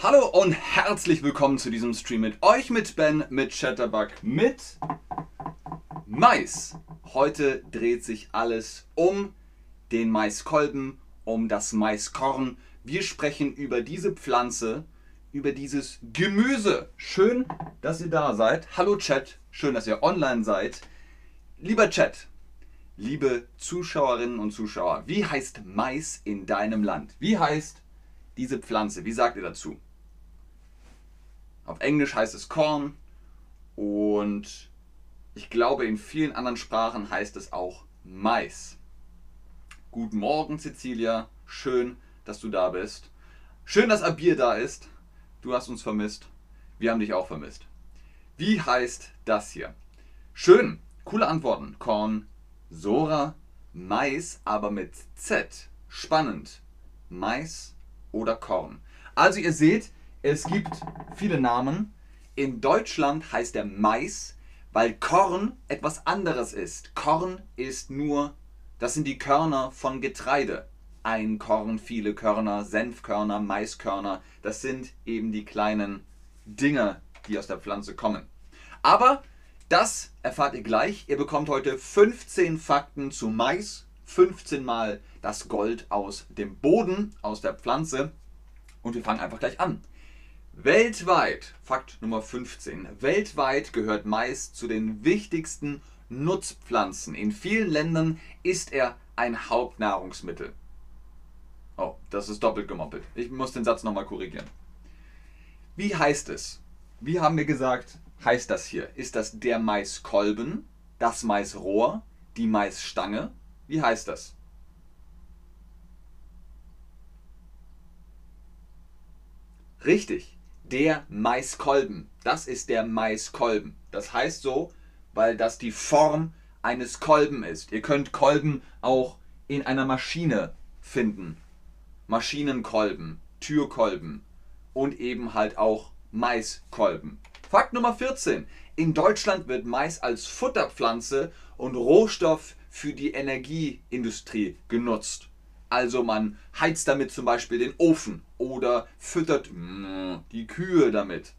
Hallo und herzlich willkommen zu diesem Stream mit euch, mit Ben, mit Chatterbug, mit Mais. Heute dreht sich alles um den Maiskolben, um das Maiskorn. Wir sprechen über diese Pflanze, über dieses Gemüse. Schön, dass ihr da seid. Hallo Chat, schön, dass ihr online seid. Lieber Chat, liebe Zuschauerinnen und Zuschauer, wie heißt Mais in deinem Land? Wie heißt diese Pflanze? Wie sagt ihr dazu? Auf Englisch heißt es Korn und ich glaube in vielen anderen Sprachen heißt es auch Mais. Guten Morgen, Cecilia. Schön, dass du da bist. Schön, dass Abir da ist. Du hast uns vermisst. Wir haben dich auch vermisst. Wie heißt das hier? Schön, coole Antworten. Korn, Sora, Mais, aber mit Z. Spannend. Mais oder Korn. Also ihr seht, es gibt viele Namen. In Deutschland heißt er Mais, weil Korn etwas anderes ist. Korn ist nur, das sind die Körner von Getreide. Ein Korn, viele Körner, Senfkörner, Maiskörner. Das sind eben die kleinen Dinge, die aus der Pflanze kommen. Aber das erfahrt ihr gleich. Ihr bekommt heute 15 Fakten zu Mais. 15 Mal das Gold aus dem Boden, aus der Pflanze. Und wir fangen einfach gleich an. Weltweit, Fakt Nummer 15, weltweit gehört Mais zu den wichtigsten Nutzpflanzen. In vielen Ländern ist er ein Hauptnahrungsmittel. Oh, das ist doppelt gemoppelt. Ich muss den Satz nochmal korrigieren. Wie heißt es? Wie haben wir gesagt, heißt das hier? Ist das der Maiskolben, das Maisrohr, die Maisstange? Wie heißt das? Richtig der Maiskolben. Das ist der Maiskolben. Das heißt so, weil das die Form eines Kolben ist. Ihr könnt Kolben auch in einer Maschine finden. Maschinenkolben, Türkolben und eben halt auch Maiskolben. Fakt Nummer 14. In Deutschland wird Mais als Futterpflanze und Rohstoff für die Energieindustrie genutzt. Also man heizt damit zum Beispiel den Ofen oder füttert mm, die Kühe damit.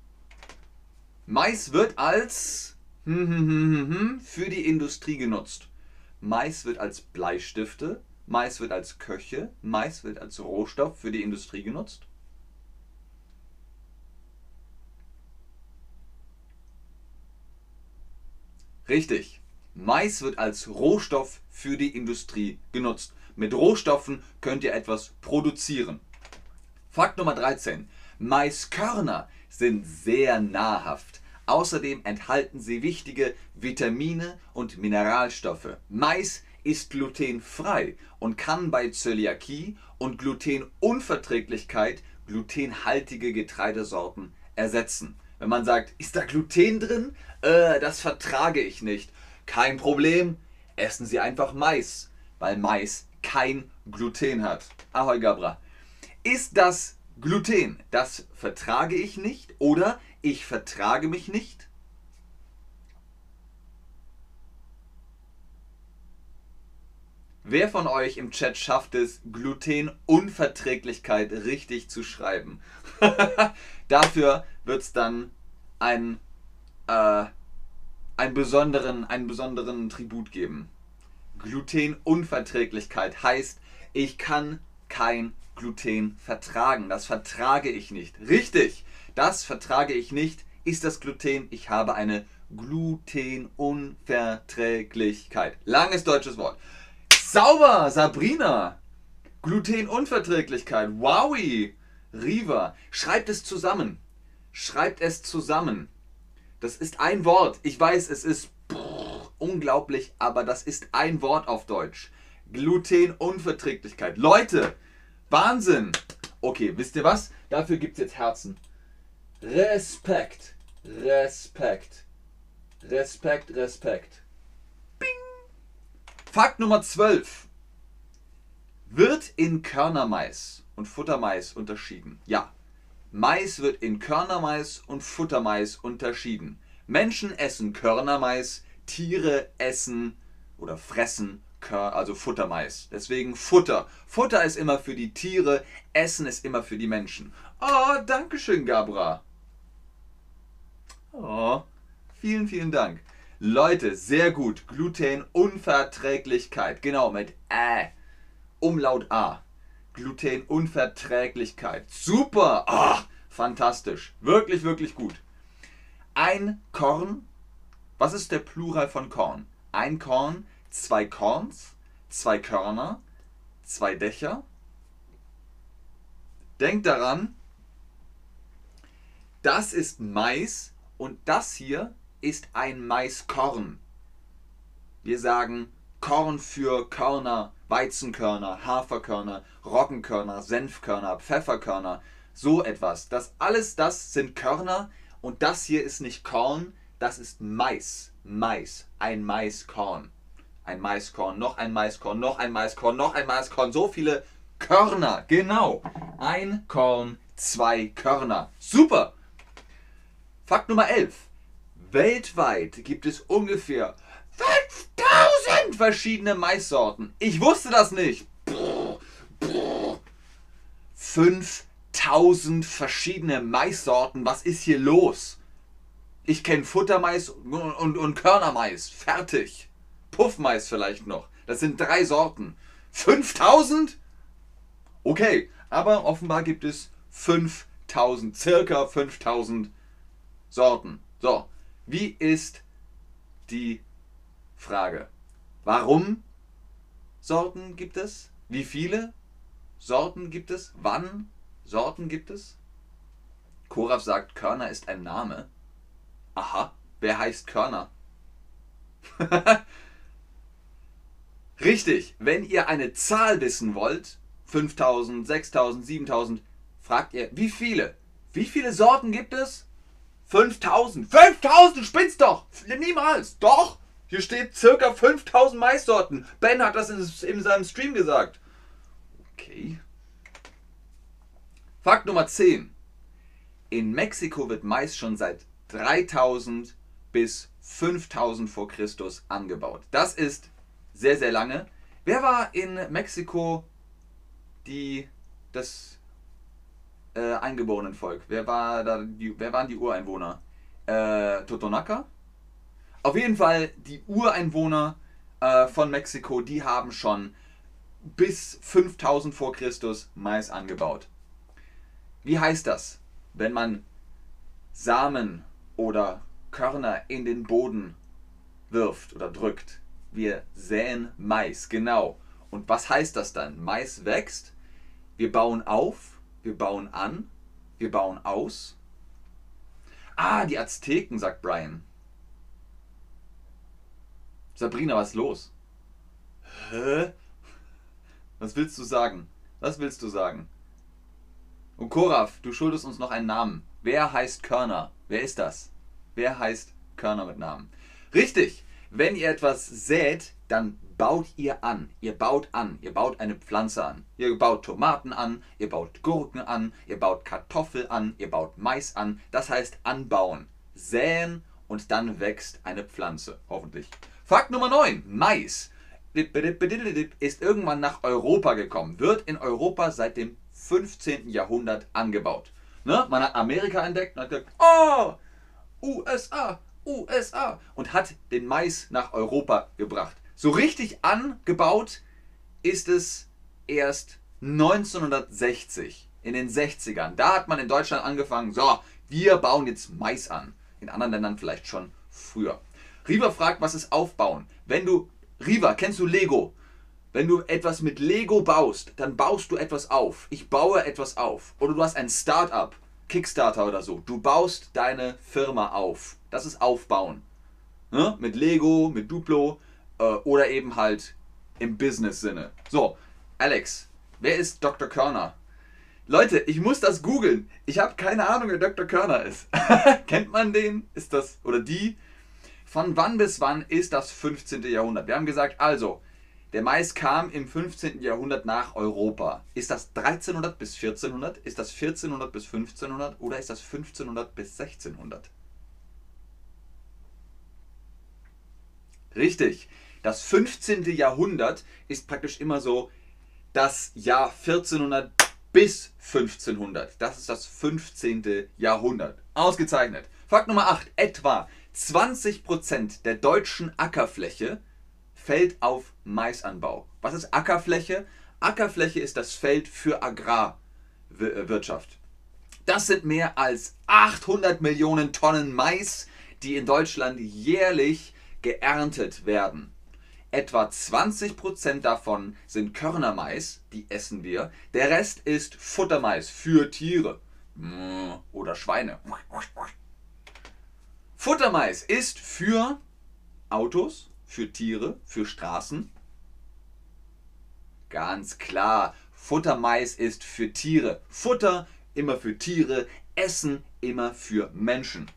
Mais wird als hm, hm, hm, für die Industrie genutzt. Mais wird als Bleistifte, Mais wird als Köche, Mais wird als Rohstoff für die Industrie genutzt. Richtig. Mais wird als Rohstoff für die Industrie genutzt. Mit Rohstoffen könnt ihr etwas produzieren. Fakt Nummer 13. Maiskörner sind sehr nahrhaft. Außerdem enthalten sie wichtige Vitamine und Mineralstoffe. Mais ist glutenfrei und kann bei Zöliakie und Glutenunverträglichkeit glutenhaltige Getreidesorten ersetzen. Wenn man sagt, ist da Gluten drin? Äh, das vertrage ich nicht. Kein Problem, essen Sie einfach Mais, weil Mais kein Gluten hat. Ahoi Gabra. Ist das Gluten? Das vertrage ich nicht oder ich vertrage mich nicht? Wer von euch im Chat schafft es, Glutenunverträglichkeit richtig zu schreiben? Dafür wird es dann ein, äh, einen, besonderen, einen besonderen Tribut geben. Glutenunverträglichkeit heißt, ich kann kein Gluten vertragen. Das vertrage ich nicht. Richtig, das vertrage ich nicht. Ist das Gluten? Ich habe eine Glutenunverträglichkeit. Langes deutsches Wort. Sauber, Sabrina. Glutenunverträglichkeit. Wowi. Riva. Schreibt es zusammen. Schreibt es zusammen. Das ist ein Wort. Ich weiß, es ist unglaublich, aber das ist ein Wort auf Deutsch. Glutenunverträglichkeit. Leute, Wahnsinn. Okay, wisst ihr was? Dafür gibt es jetzt Herzen. Respekt. Respekt. Respekt, Respekt. Bing. Fakt Nummer 12. Wird in Körnermais und Futtermais unterschieden? Ja. Mais wird in Körnermais und Futtermais unterschieden. Menschen essen Körnermais, Tiere essen oder fressen also Futtermais. Deswegen Futter. Futter ist immer für die Tiere, Essen ist immer für die Menschen. Oh, danke schön, Gabra. Oh, vielen, vielen Dank. Leute, sehr gut. Glutenunverträglichkeit. Genau, mit Ä. Umlaut A. Glutenunverträglichkeit. Super. Oh, fantastisch. Wirklich, wirklich gut. Ein Korn. Was ist der Plural von Korn? Ein Korn zwei Korns, zwei Körner, zwei Dächer. Denkt daran, das ist Mais und das hier ist ein Maiskorn. Wir sagen Korn für Körner, Weizenkörner, Haferkörner, Roggenkörner, Senfkörner, Pfefferkörner, so etwas. Das alles das sind Körner und das hier ist nicht Korn, das ist Mais. Mais, ein Maiskorn ein Maiskorn, noch ein Maiskorn, noch ein Maiskorn, noch ein Maiskorn. So viele Körner. Genau. Ein Korn, zwei Körner. Super. Fakt Nummer 11. Weltweit gibt es ungefähr 5000 verschiedene Maissorten. Ich wusste das nicht. 5000 verschiedene Maissorten. Was ist hier los? Ich kenne Futtermais und, und, und Körnermais. Fertig. Puffmais vielleicht noch. Das sind drei Sorten. 5000? Okay, aber offenbar gibt es 5000, circa 5000 Sorten. So, wie ist die Frage? Warum Sorten gibt es? Wie viele Sorten gibt es? Wann Sorten gibt es? Koraf sagt, Körner ist ein Name. Aha, wer heißt Körner? Richtig, wenn ihr eine Zahl wissen wollt, 5000, 6000, 7000, fragt ihr, wie viele? Wie viele Sorten gibt es? 5000. 5000, spinnst doch! Niemals! Doch! Hier steht circa 5000 Maissorten. Ben hat das in, in seinem Stream gesagt. Okay. Fakt Nummer 10. In Mexiko wird Mais schon seit 3000 bis 5000 vor Christus angebaut. Das ist sehr, sehr lange. Wer war in Mexiko die, das äh, Eingeborenenvolk? Wer, war da die, wer waren die Ureinwohner? Äh, Totonaca? Auf jeden Fall, die Ureinwohner äh, von Mexiko, die haben schon bis 5000 vor Christus Mais angebaut. Wie heißt das, wenn man Samen oder Körner in den Boden wirft oder drückt? Wir säen Mais, genau. Und was heißt das dann? Mais wächst, wir bauen auf, wir bauen an, wir bauen aus. Ah, die Azteken, sagt Brian. Sabrina, was ist los? Hä? Was willst du sagen? Was willst du sagen? Und Koraf, du schuldest uns noch einen Namen. Wer heißt Körner? Wer ist das? Wer heißt Körner mit Namen? Richtig! Wenn ihr etwas sät, dann baut ihr an. Ihr baut an. Ihr baut eine Pflanze an. Ihr baut Tomaten an, ihr baut Gurken an, ihr baut Kartoffel an, ihr baut Mais an. Das heißt anbauen. Säen und dann wächst eine Pflanze. Hoffentlich. Fakt Nummer 9. Mais ist irgendwann nach Europa gekommen. Wird in Europa seit dem 15. Jahrhundert angebaut. Ne? Man hat Amerika entdeckt und hat gesagt, oh, USA, USA und hat den Mais nach Europa gebracht. So richtig angebaut ist es erst 1960, in den 60ern. Da hat man in Deutschland angefangen, so, wir bauen jetzt Mais an. In anderen Ländern vielleicht schon früher. Riva fragt, was ist Aufbauen? Wenn du, Riva, kennst du Lego? Wenn du etwas mit Lego baust, dann baust du etwas auf. Ich baue etwas auf. Oder du hast ein Start-up, Kickstarter oder so. Du baust deine Firma auf. Das ist Aufbauen. Ne? Mit Lego, mit Duplo äh, oder eben halt im Business-Sinne. So, Alex, wer ist Dr. Körner? Leute, ich muss das googeln. Ich habe keine Ahnung, wer Dr. Körner ist. Kennt man den? Ist das oder die? Von wann bis wann ist das 15. Jahrhundert? Wir haben gesagt, also, der Mais kam im 15. Jahrhundert nach Europa. Ist das 1300 bis 1400? Ist das 1400 bis 1500? Oder ist das 1500 bis 1600? Richtig. Das 15. Jahrhundert ist praktisch immer so das Jahr 1400 bis 1500. Das ist das 15. Jahrhundert. Ausgezeichnet. Fakt Nummer 8. Etwa 20% der deutschen Ackerfläche fällt auf Maisanbau. Was ist Ackerfläche? Ackerfläche ist das Feld für Agrarwirtschaft. Das sind mehr als 800 Millionen Tonnen Mais, die in Deutschland jährlich geerntet werden. Etwa 20% davon sind Körnermais, die essen wir. Der Rest ist Futtermais für Tiere oder Schweine. Futtermais ist für Autos, für Tiere, für Straßen. Ganz klar, Futtermais ist für Tiere. Futter immer für Tiere, Essen immer für Menschen.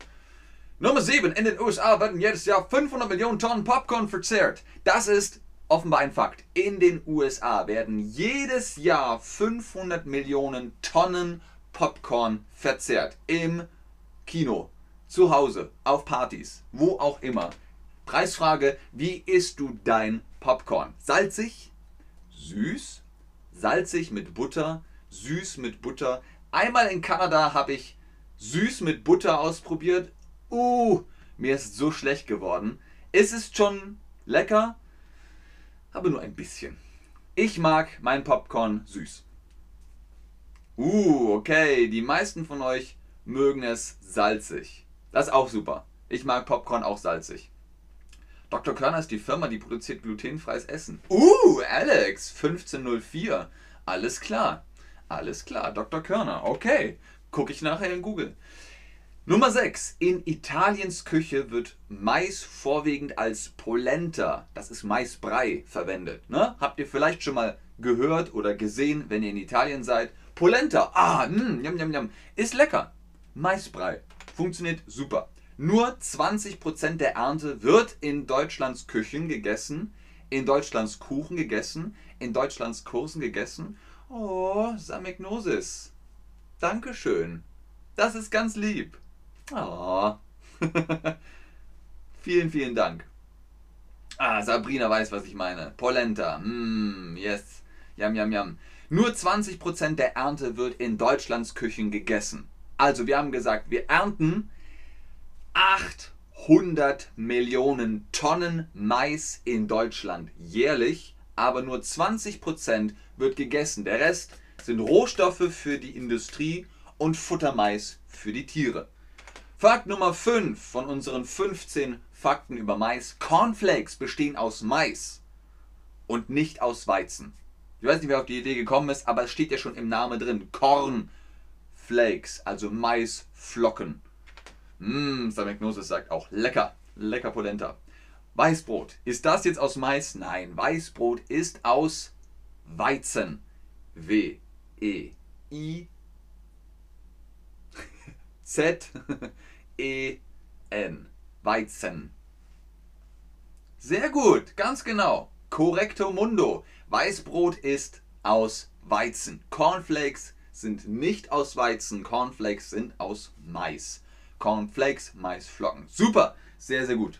Nummer 7. In den USA werden jedes Jahr 500 Millionen Tonnen Popcorn verzehrt. Das ist offenbar ein Fakt. In den USA werden jedes Jahr 500 Millionen Tonnen Popcorn verzehrt. Im Kino, zu Hause, auf Partys, wo auch immer. Preisfrage, wie isst du dein Popcorn? Salzig? Süß? Salzig mit Butter? Süß mit Butter? Einmal in Kanada habe ich süß mit Butter ausprobiert uh, mir ist so schlecht geworden. Es ist schon lecker, aber nur ein bisschen. Ich mag mein Popcorn süß. Uh, okay, die meisten von euch mögen es salzig. Das ist auch super. Ich mag Popcorn auch salzig. Dr. Körner ist die Firma, die produziert glutenfreies Essen. Uh, Alex, 1504. Alles klar. Alles klar, Dr. Körner. Okay. Gucke ich nachher in Google. Nummer 6. In Italiens Küche wird Mais vorwiegend als Polenta, das ist Maisbrei, verwendet. Ne? Habt ihr vielleicht schon mal gehört oder gesehen, wenn ihr in Italien seid? Polenta, ah, mh, yum, yum, yum. ist lecker. Maisbrei, funktioniert super. Nur 20% der Ernte wird in Deutschlands Küchen gegessen, in Deutschlands Kuchen gegessen, in Deutschlands Kursen gegessen. Oh, Samignosis. Dankeschön. Das ist ganz lieb. Oh. vielen, vielen Dank. Ah, Sabrina weiß, was ich meine. Polenta. Mm, yes. Yam, yam, yam. Nur 20% der Ernte wird in Deutschlands Küchen gegessen. Also, wir haben gesagt, wir ernten 800 Millionen Tonnen Mais in Deutschland jährlich, aber nur 20% wird gegessen. Der Rest sind Rohstoffe für die Industrie und Futtermais für die Tiere. Fakt Nummer 5 von unseren 15 Fakten über Mais. Cornflakes bestehen aus Mais und nicht aus Weizen. Ich weiß nicht, wer auf die Idee gekommen ist, aber es steht ja schon im Namen drin. Cornflakes, also Maisflocken. Mmm, Samignosis sagt auch lecker, lecker Polenta. Weißbrot. Ist das jetzt aus Mais? Nein, Weißbrot ist aus Weizen. W, E, I, Z, E-N. Weizen. Sehr gut, ganz genau. Correcto mundo. Weißbrot ist aus Weizen. Cornflakes sind nicht aus Weizen. Cornflakes sind aus Mais. Cornflakes, Maisflocken. Super, sehr, sehr gut.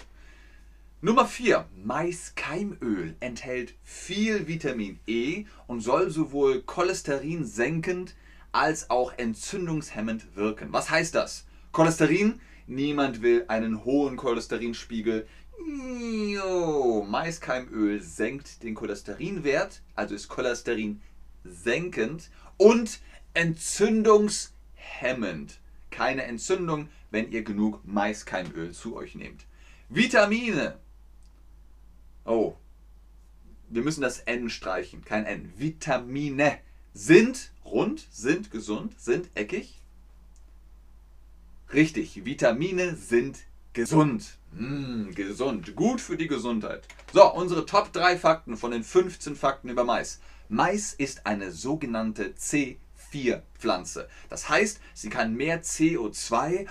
Nummer 4. Maiskeimöl enthält viel Vitamin E und soll sowohl Cholesterin senkend als auch entzündungshemmend wirken. Was heißt das? Cholesterin. Niemand will einen hohen Cholesterinspiegel. Maiskeimöl senkt den Cholesterinwert, also ist Cholesterin senkend und entzündungshemmend. Keine Entzündung, wenn ihr genug Maiskeimöl zu euch nehmt. Vitamine. Oh, wir müssen das N streichen, kein N. Vitamine sind rund, sind gesund, sind eckig, Richtig, Vitamine sind gesund. Mmh, gesund, gut für die Gesundheit. So, unsere Top 3 Fakten von den 15 Fakten über Mais. Mais ist eine sogenannte C4-Pflanze. Das heißt, sie kann mehr CO2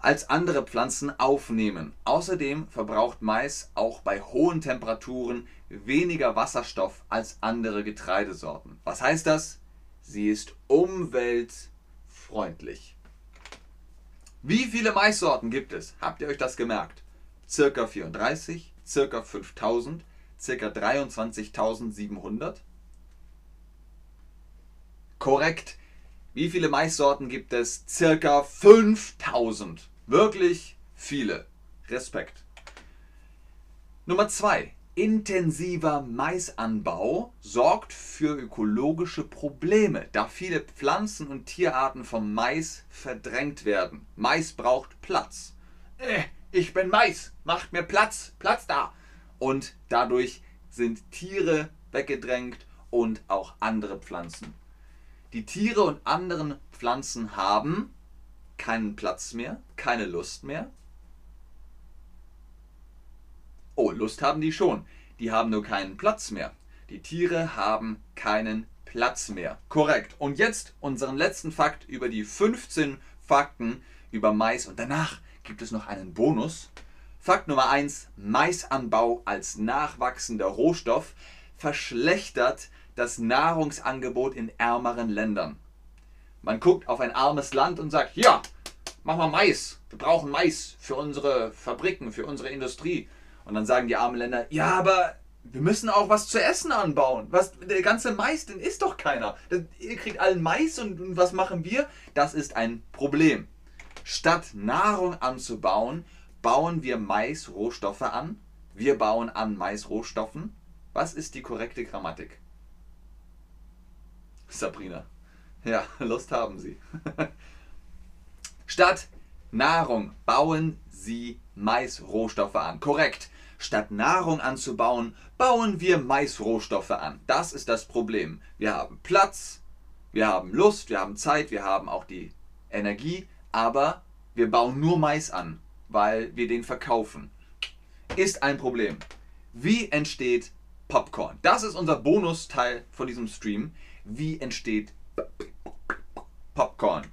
als andere Pflanzen aufnehmen. Außerdem verbraucht Mais auch bei hohen Temperaturen weniger Wasserstoff als andere Getreidesorten. Was heißt das? Sie ist umweltfreundlich. Wie viele Maissorten gibt es? Habt ihr euch das gemerkt? Circa 34, circa 5000, ca. 23.700. Korrekt. Wie viele Maissorten gibt es? Circa 5000. Wirklich viele. Respekt. Nummer 2. Intensiver Maisanbau sorgt für ökologische Probleme, da viele Pflanzen- und Tierarten vom Mais verdrängt werden. Mais braucht Platz. Äh, ich bin Mais, macht mir Platz, Platz da. Und dadurch sind Tiere weggedrängt und auch andere Pflanzen. Die Tiere und anderen Pflanzen haben keinen Platz mehr, keine Lust mehr. Oh, Lust haben die schon. Die haben nur keinen Platz mehr. Die Tiere haben keinen Platz mehr. Korrekt. Und jetzt unseren letzten Fakt über die 15 Fakten über Mais. Und danach gibt es noch einen Bonus. Fakt Nummer 1. Maisanbau als nachwachsender Rohstoff verschlechtert das Nahrungsangebot in ärmeren Ländern. Man guckt auf ein armes Land und sagt, ja, mach mal Mais. Wir brauchen Mais für unsere Fabriken, für unsere Industrie. Und dann sagen die armen Länder, ja, aber wir müssen auch was zu essen anbauen. Was, der ganze Mais, den isst doch keiner. Ihr kriegt allen Mais und, und was machen wir? Das ist ein Problem. Statt Nahrung anzubauen, bauen wir Mais-Rohstoffe an. Wir bauen an Mais-Rohstoffen. Was ist die korrekte Grammatik? Sabrina. Ja, Lust haben Sie. Statt Nahrung bauen Sie Mais-Rohstoffe an. Korrekt. Statt Nahrung anzubauen, bauen wir Mais-Rohstoffe an. Das ist das Problem. Wir haben Platz, wir haben Lust, wir haben Zeit, wir haben auch die Energie, aber wir bauen nur Mais an, weil wir den verkaufen. Ist ein Problem. Wie entsteht Popcorn? Das ist unser Bonusteil von diesem Stream. Wie entsteht Popcorn?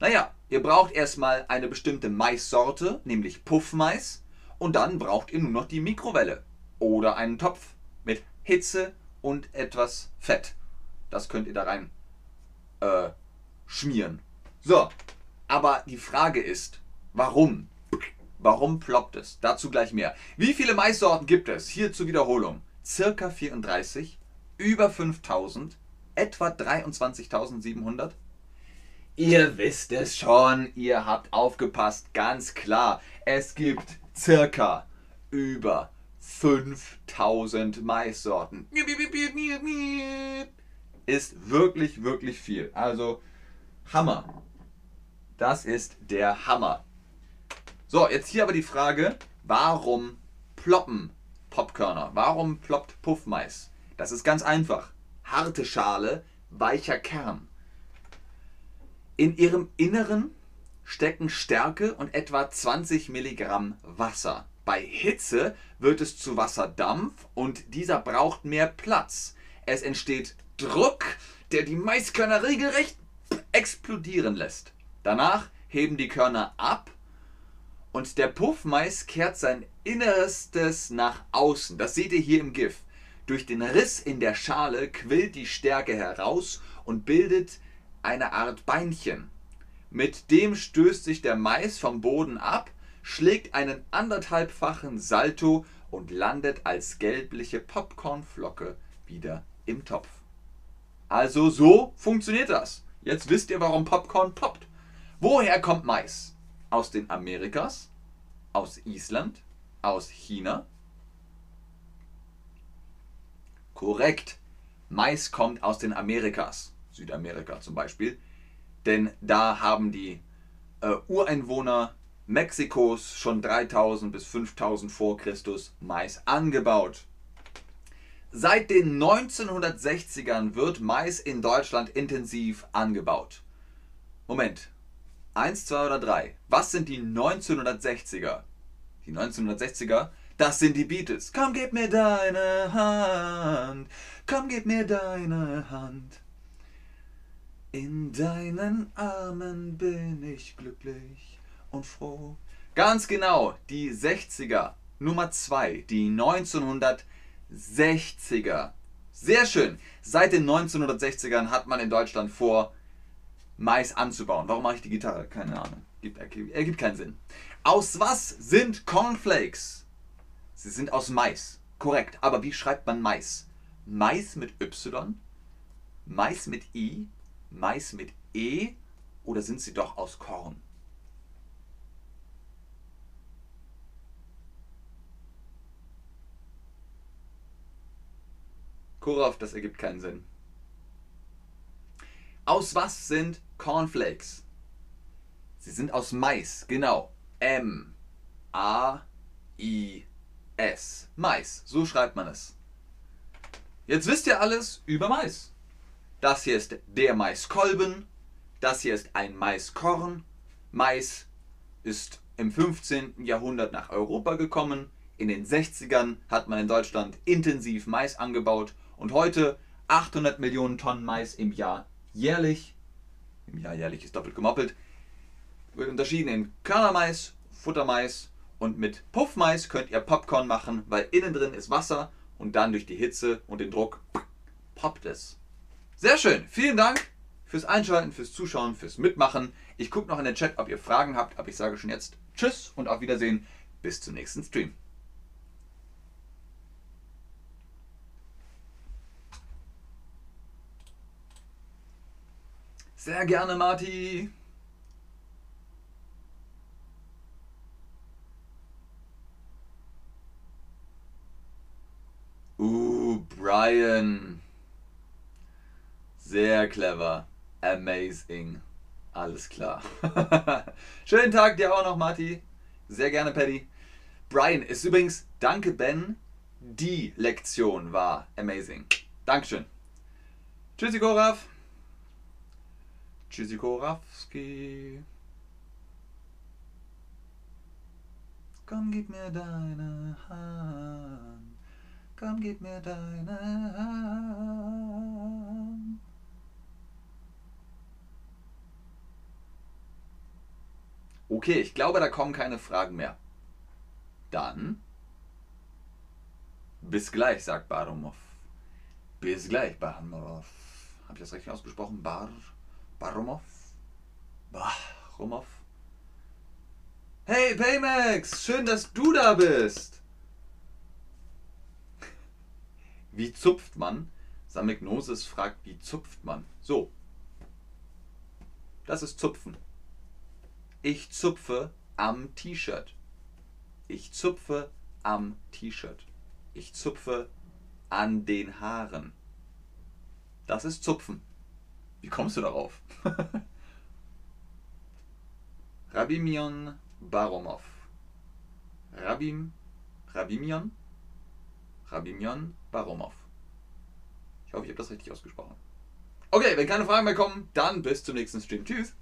Naja, ihr braucht erstmal eine bestimmte Maissorte, nämlich Puffmais. Und dann braucht ihr nur noch die Mikrowelle oder einen Topf mit Hitze und etwas Fett. Das könnt ihr da rein äh, schmieren. So, aber die Frage ist, warum? Warum ploppt es? Dazu gleich mehr. Wie viele Maissorten gibt es? Hier zur Wiederholung. Circa 34, über 5000, etwa 23.700. Ihr wisst es schon, ihr habt aufgepasst, ganz klar. Es gibt circa über 5000 Maissorten. Ist wirklich, wirklich viel. Also Hammer. Das ist der Hammer. So, jetzt hier aber die Frage, warum ploppen Popkörner? Warum ploppt Puffmais? Das ist ganz einfach. Harte Schale, weicher Kern. In ihrem Inneren stecken Stärke und etwa 20 Milligramm Wasser. Bei Hitze wird es zu Wasserdampf und dieser braucht mehr Platz. Es entsteht Druck, der die Maiskörner regelrecht explodieren lässt. Danach heben die Körner ab und der Puffmais kehrt sein Innerstes nach außen. Das seht ihr hier im GIF. Durch den Riss in der Schale quillt die Stärke heraus und bildet eine Art Beinchen. Mit dem stößt sich der Mais vom Boden ab, schlägt einen anderthalbfachen Salto und landet als gelbliche Popcornflocke wieder im Topf. Also so funktioniert das. Jetzt wisst ihr, warum Popcorn poppt. Woher kommt Mais? Aus den Amerikas? Aus Island? Aus China? Korrekt. Mais kommt aus den Amerikas. Südamerika zum Beispiel. Denn da haben die äh, Ureinwohner Mexikos schon 3000 bis 5000 vor Christus Mais angebaut. Seit den 1960ern wird Mais in Deutschland intensiv angebaut. Moment. Eins, zwei oder drei. Was sind die 1960er? Die 1960er, das sind die Beatles. Komm, gib mir deine Hand. Komm, gib mir deine Hand. In deinen Armen bin ich glücklich und froh. Ganz genau, die 60er, Nummer 2, die 1960er. Sehr schön. Seit den 1960ern hat man in Deutschland vor, Mais anzubauen. Warum mache ich die Gitarre? Keine Ahnung. Gibt, ergibt keinen Sinn. Aus was sind Cornflakes? Sie sind aus Mais. Korrekt, aber wie schreibt man Mais? Mais mit Y, Mais mit I, Mais mit E oder sind sie doch aus Korn? Kurov, das ergibt keinen Sinn. Aus was sind Cornflakes? Sie sind aus Mais, genau. M A I S. Mais, so schreibt man es. Jetzt wisst ihr alles über Mais. Das hier ist der Maiskolben, das hier ist ein Maiskorn. Mais ist im 15. Jahrhundert nach Europa gekommen. In den 60ern hat man in Deutschland intensiv Mais angebaut und heute 800 Millionen Tonnen Mais im Jahr jährlich. Im Jahr jährlich ist doppelt gemoppelt. Wird unterschieden in Körnermais, Futtermais und mit Puffmais könnt ihr Popcorn machen, weil innen drin ist Wasser und dann durch die Hitze und den Druck poppt es. Sehr schön. Vielen Dank fürs Einschalten, fürs Zuschauen, fürs Mitmachen. Ich gucke noch in den Chat, ob ihr Fragen habt, aber ich sage schon jetzt Tschüss und auf Wiedersehen. Bis zum nächsten Stream. Sehr gerne, Marti. Uh, Brian. Sehr clever. Amazing. Alles klar. Schönen Tag dir auch noch, Marti. Sehr gerne, Paddy. Brian ist übrigens, danke Ben, die Lektion war amazing. Dankeschön. Tschüssi, Koraf. Tschüssi, Korafski. Komm, gib mir deine Hand. Komm, gib mir deine Hand. Okay, ich glaube, da kommen keine Fragen mehr. Dann bis gleich, sagt Barumov. Bis gleich, Barumov. Habe ich das richtig ausgesprochen? Bar, Barumov? Barumov? Hey, Paymax! Schön, dass du da bist! Wie zupft man? Samignosis fragt, wie zupft man? So. Das ist Zupfen. Ich zupfe am T-Shirt. Ich zupfe am T-Shirt. Ich zupfe an den Haaren. Das ist Zupfen. Wie kommst du darauf? Rabimion Baromov. Rabim, Rabimion? Rabimion Baromov. Ich hoffe, ich habe das richtig ausgesprochen. Okay, wenn keine Fragen mehr kommen, dann bis zum nächsten Stream. Tschüss.